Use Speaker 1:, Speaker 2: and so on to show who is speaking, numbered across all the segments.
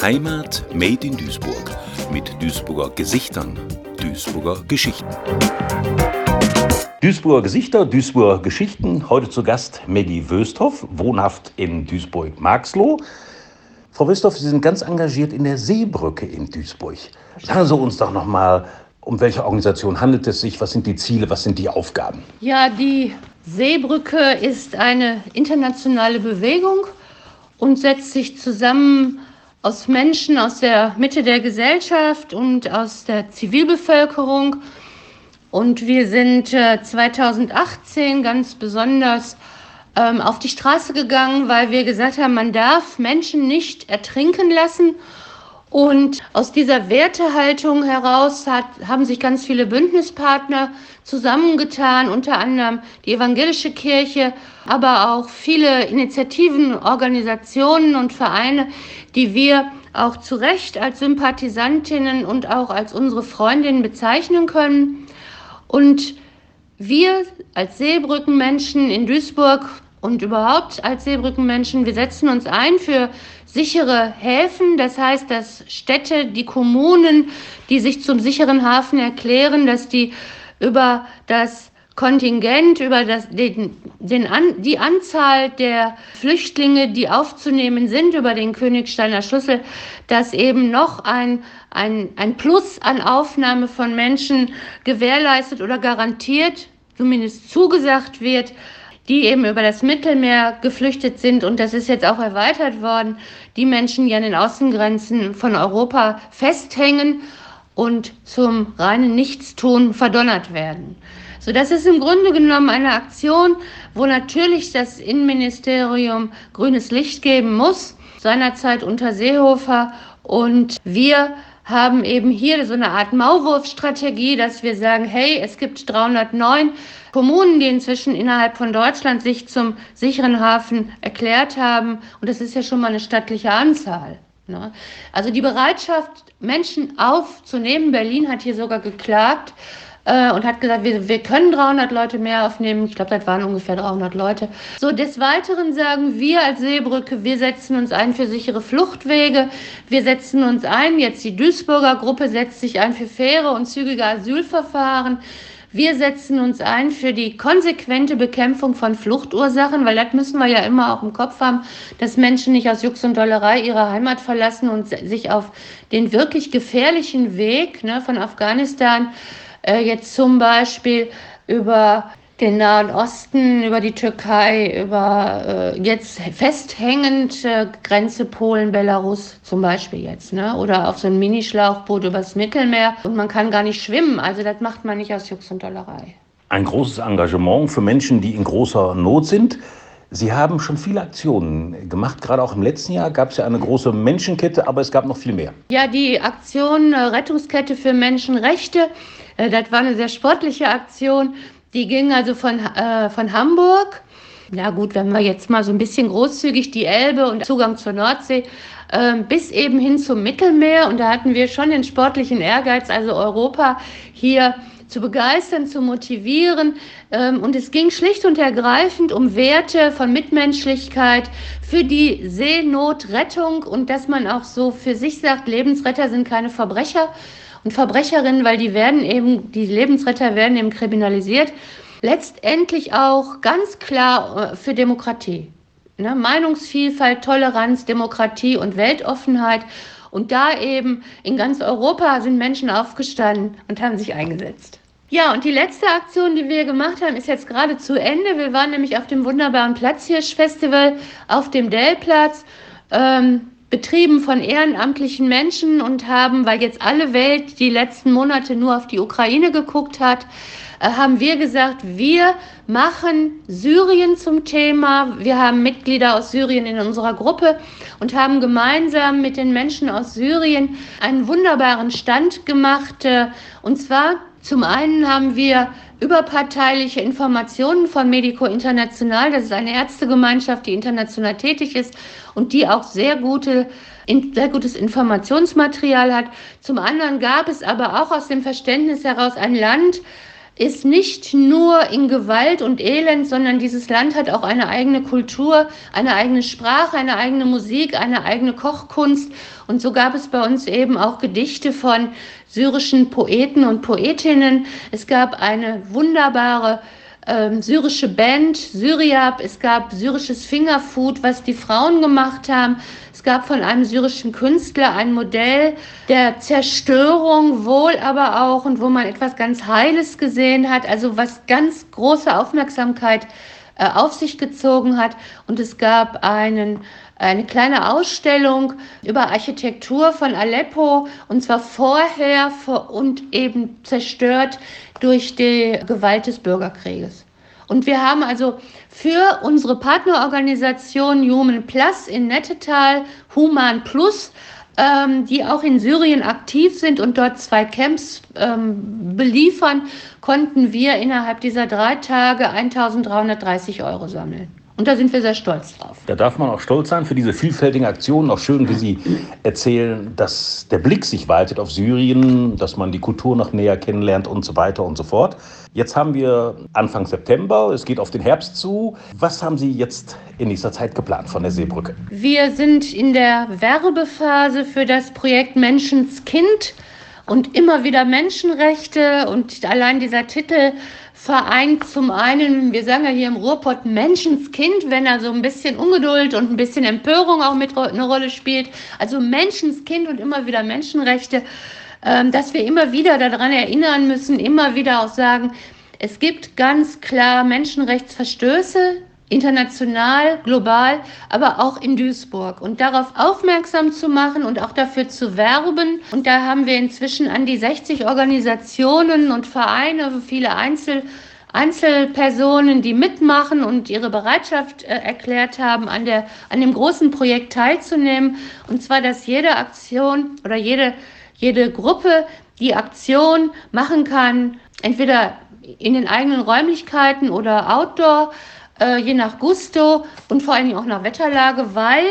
Speaker 1: Heimat Made in Duisburg mit Duisburger Gesichtern, Duisburger Geschichten.
Speaker 2: Duisburger Gesichter, Duisburger Geschichten. Heute zu Gast Medi Wösthoff, wohnhaft in Duisburg-Marxloh. Frau Wösthoff, Sie sind ganz engagiert in der Seebrücke in Duisburg. Sagen Sie uns doch noch mal, um welche Organisation handelt es sich? Was sind die Ziele? Was sind die Aufgaben?
Speaker 3: Ja, die Seebrücke ist eine internationale Bewegung und setzt sich zusammen aus Menschen aus der Mitte der Gesellschaft und aus der Zivilbevölkerung. Und wir sind 2018 äh, ganz besonders ähm, auf die Straße gegangen, weil wir gesagt haben, man darf Menschen nicht ertrinken lassen. Und aus dieser Wertehaltung heraus hat, haben sich ganz viele Bündnispartner zusammengetan, unter anderem die evangelische Kirche, aber auch viele Initiativen, Organisationen und Vereine, die wir auch zu Recht als Sympathisantinnen und auch als unsere Freundinnen bezeichnen können. Und wir als Seebrückenmenschen in Duisburg und überhaupt als Seebrückenmenschen, wir setzen uns ein für sichere Häfen. Das heißt, dass Städte, die Kommunen, die sich zum sicheren Hafen erklären, dass die über das Kontingent, über das, den, den an, die Anzahl der Flüchtlinge, die aufzunehmen sind, über den Königsteiner Schlüssel, dass eben noch ein, ein, ein Plus an Aufnahme von Menschen gewährleistet oder garantiert, zumindest zugesagt wird, die eben über das Mittelmeer geflüchtet sind. Und das ist jetzt auch erweitert worden. Die Menschen, die an den Außengrenzen von Europa festhängen und zum reinen Nichtstun verdonnert werden. So, das ist im Grunde genommen eine Aktion, wo natürlich das Innenministerium grünes Licht geben muss, seinerzeit unter Seehofer. Und wir haben eben hier so eine Art Maulwurfstrategie, dass wir sagen, hey, es gibt 309 Kommunen, die inzwischen innerhalb von Deutschland sich zum sicheren Hafen erklärt haben. Und das ist ja schon mal eine stattliche Anzahl. Ne? Also die Bereitschaft, Menschen aufzunehmen, Berlin hat hier sogar geklagt, äh, und hat gesagt, wir, wir können 300 Leute mehr aufnehmen. Ich glaube, das waren ungefähr 300 Leute. So, des Weiteren sagen wir als Seebrücke, wir setzen uns ein für sichere Fluchtwege. Wir setzen uns ein, jetzt die Duisburger Gruppe setzt sich ein für faire und zügige Asylverfahren. Wir setzen uns ein für die konsequente Bekämpfung von Fluchtursachen, weil das müssen wir ja immer auch im Kopf haben, dass Menschen nicht aus Jux und Dollerei ihre Heimat verlassen und sich auf den wirklich gefährlichen Weg ne, von Afghanistan äh, jetzt zum Beispiel über den Nahen Osten, über die Türkei, über äh, jetzt festhängend äh, Grenze Polen, Belarus zum Beispiel jetzt, ne? oder auf so ein Minischlauchboot übers Mittelmeer und man kann gar nicht schwimmen. Also das macht man nicht aus Jux und Dollerei.
Speaker 2: Ein großes Engagement für Menschen, die in großer Not sind. Sie haben schon viele Aktionen gemacht. Gerade auch im letzten Jahr gab es ja eine große Menschenkette, aber es gab noch viel mehr.
Speaker 3: Ja, die Aktion äh, Rettungskette für Menschenrechte, das war eine sehr sportliche Aktion. Die ging also von, äh, von Hamburg. Ja gut, wenn wir jetzt mal so ein bisschen großzügig die Elbe und Zugang zur Nordsee äh, bis eben hin zum Mittelmeer. Und da hatten wir schon den sportlichen Ehrgeiz, also Europa hier zu begeistern, zu motivieren. Ähm, und es ging schlicht und ergreifend um Werte von Mitmenschlichkeit für die Seenotrettung und dass man auch so für sich sagt, Lebensretter sind keine Verbrecher und Verbrecherinnen, weil die werden eben, die Lebensretter werden eben kriminalisiert. Letztendlich auch ganz klar äh, für Demokratie. Ne? Meinungsvielfalt, Toleranz, Demokratie und Weltoffenheit. Und da eben in ganz Europa sind Menschen aufgestanden und haben sich eingesetzt. Ja, und die letzte Aktion, die wir gemacht haben, ist jetzt gerade zu Ende. Wir waren nämlich auf dem wunderbaren Platzhirsch-Festival auf dem Dellplatz, ähm, betrieben von ehrenamtlichen Menschen und haben, weil jetzt alle Welt die letzten Monate nur auf die Ukraine geguckt hat, äh, haben wir gesagt, wir machen Syrien zum Thema. Wir haben Mitglieder aus Syrien in unserer Gruppe und haben gemeinsam mit den Menschen aus Syrien einen wunderbaren Stand gemacht. Äh, und zwar zum einen haben wir überparteiliche Informationen von Medico International. Das ist eine Ärztegemeinschaft, die international tätig ist und die auch sehr gute sehr gutes Informationsmaterial hat. Zum anderen gab es aber auch aus dem Verständnis heraus ein Land, ist nicht nur in Gewalt und Elend, sondern dieses Land hat auch eine eigene Kultur, eine eigene Sprache, eine eigene Musik, eine eigene Kochkunst. Und so gab es bei uns eben auch Gedichte von syrischen Poeten und Poetinnen. Es gab eine wunderbare ähm, syrische Band, Syriab. Es gab syrisches Fingerfood, was die Frauen gemacht haben. Es gab von einem syrischen Künstler ein Modell der Zerstörung, wohl aber auch und wo man etwas ganz Heiles gesehen hat, also was ganz große Aufmerksamkeit auf sich gezogen hat. Und es gab einen eine kleine Ausstellung über Architektur von Aleppo und zwar vorher und eben zerstört durch die Gewalt des Bürgerkrieges. Und wir haben also für unsere Partnerorganisation Human Plus in Nettetal, Human Plus, ähm, die auch in Syrien aktiv sind und dort zwei Camps ähm, beliefern, konnten wir innerhalb dieser drei Tage 1330 Euro sammeln. Und da sind wir sehr stolz drauf.
Speaker 2: Da darf man auch stolz sein für diese vielfältigen Aktionen. Auch schön, wie Sie erzählen, dass der Blick sich weitet auf Syrien, dass man die Kultur noch näher kennenlernt und so weiter und so fort. Jetzt haben wir Anfang September, es geht auf den Herbst zu. Was haben Sie jetzt in nächster Zeit geplant von der Seebrücke?
Speaker 3: Wir sind in der Werbephase für das Projekt Menschenskind und immer wieder Menschenrechte und allein dieser Titel vereint zum einen, wir sagen ja hier im Ruhrpott Menschenskind, wenn er so ein bisschen Ungeduld und ein bisschen Empörung auch mit eine Rolle spielt. Also Menschenskind und immer wieder Menschenrechte, ähm, dass wir immer wieder daran erinnern müssen, immer wieder auch sagen, es gibt ganz klar Menschenrechtsverstöße international, global, aber auch in Duisburg. Und darauf aufmerksam zu machen und auch dafür zu werben. Und da haben wir inzwischen an die 60 Organisationen und Vereine, viele Einzel Einzelpersonen, die mitmachen und ihre Bereitschaft äh, erklärt haben, an, der, an dem großen Projekt teilzunehmen. Und zwar, dass jede Aktion oder jede, jede Gruppe die Aktion machen kann, entweder in den eigenen Räumlichkeiten oder outdoor äh, je nach Gusto und vor allen Dingen auch nach Wetterlage, weil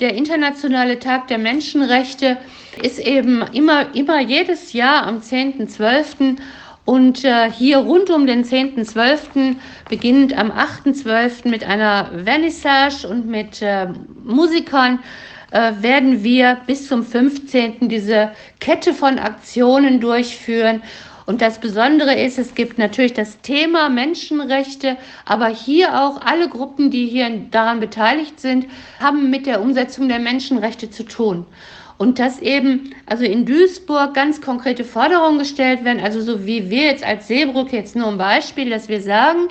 Speaker 3: der Internationale Tag der Menschenrechte ist eben immer, immer jedes Jahr am 10.12. Und äh, hier rund um den 10.12., beginnend am 8.12. mit einer Vernissage und mit äh, Musikern, äh, werden wir bis zum 15. diese Kette von Aktionen durchführen. Und das Besondere ist, es gibt natürlich das Thema Menschenrechte, aber hier auch alle Gruppen, die hier daran beteiligt sind, haben mit der Umsetzung der Menschenrechte zu tun. Und dass eben, also in Duisburg ganz konkrete Forderungen gestellt werden, also so wie wir jetzt als Seebrücke, jetzt nur ein Beispiel, dass wir sagen,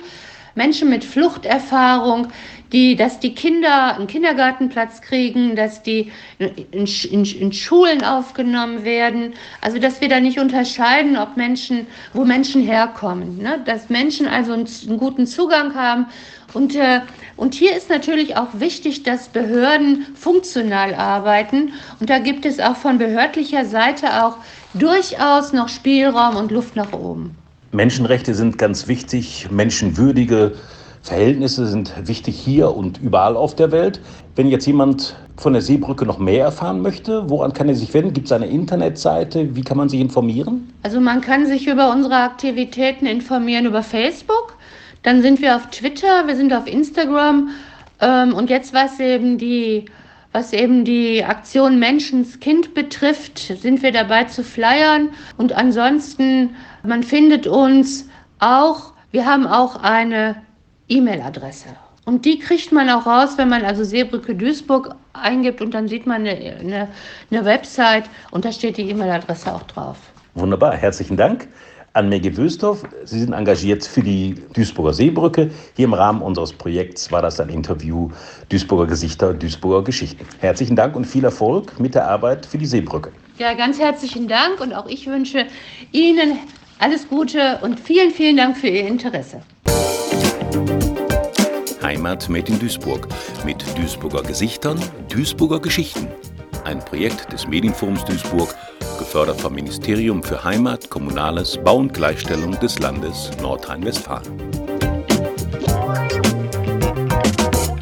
Speaker 3: Menschen mit Fluchterfahrung, die, dass die Kinder einen Kindergartenplatz kriegen, dass die in, in, in, Schulen aufgenommen werden. Also dass wir da nicht unterscheiden, ob Menschen, wo Menschen herkommen, ne? dass Menschen also einen, einen guten Zugang haben. Und, äh, und hier ist natürlich auch wichtig, dass Behörden funktional arbeiten. Und da gibt es auch von behördlicher Seite auch durchaus noch Spielraum und Luft nach oben.
Speaker 2: Menschenrechte sind ganz wichtig, menschenwürdige Verhältnisse sind wichtig hier und überall auf der Welt. Wenn jetzt jemand von der Seebrücke noch mehr erfahren möchte, woran kann er sich wenden? Gibt es eine Internetseite? Wie kann man sich informieren?
Speaker 3: Also man kann sich über unsere Aktivitäten informieren über Facebook. Dann sind wir auf Twitter, wir sind auf Instagram. Ähm, und jetzt was eben die was eben die Aktion Menschenskind betrifft, sind wir dabei zu flyern. Und ansonsten, man findet uns auch, wir haben auch eine E-Mail-Adresse. Und die kriegt man auch raus, wenn man also Seebrücke Duisburg eingibt und dann sieht man eine, eine, eine Website und da steht die E-Mail-Adresse auch drauf.
Speaker 2: Wunderbar, herzlichen Dank an Maggie Wüsthoff. Sie sind engagiert für die Duisburger Seebrücke. Hier im Rahmen unseres Projekts war das ein Interview Duisburger Gesichter, Duisburger Geschichten. Herzlichen Dank und viel Erfolg mit der Arbeit für die Seebrücke.
Speaker 3: Ja, ganz herzlichen Dank und auch ich wünsche Ihnen alles Gute und vielen, vielen Dank für Ihr Interesse.
Speaker 1: Heimat made in Duisburg mit Duisburger Gesichtern, Duisburger Geschichten. Ein Projekt des Medienforums Duisburg, gefördert vom Ministerium für Heimat, Kommunales, Bau und Gleichstellung des Landes Nordrhein-Westfalen.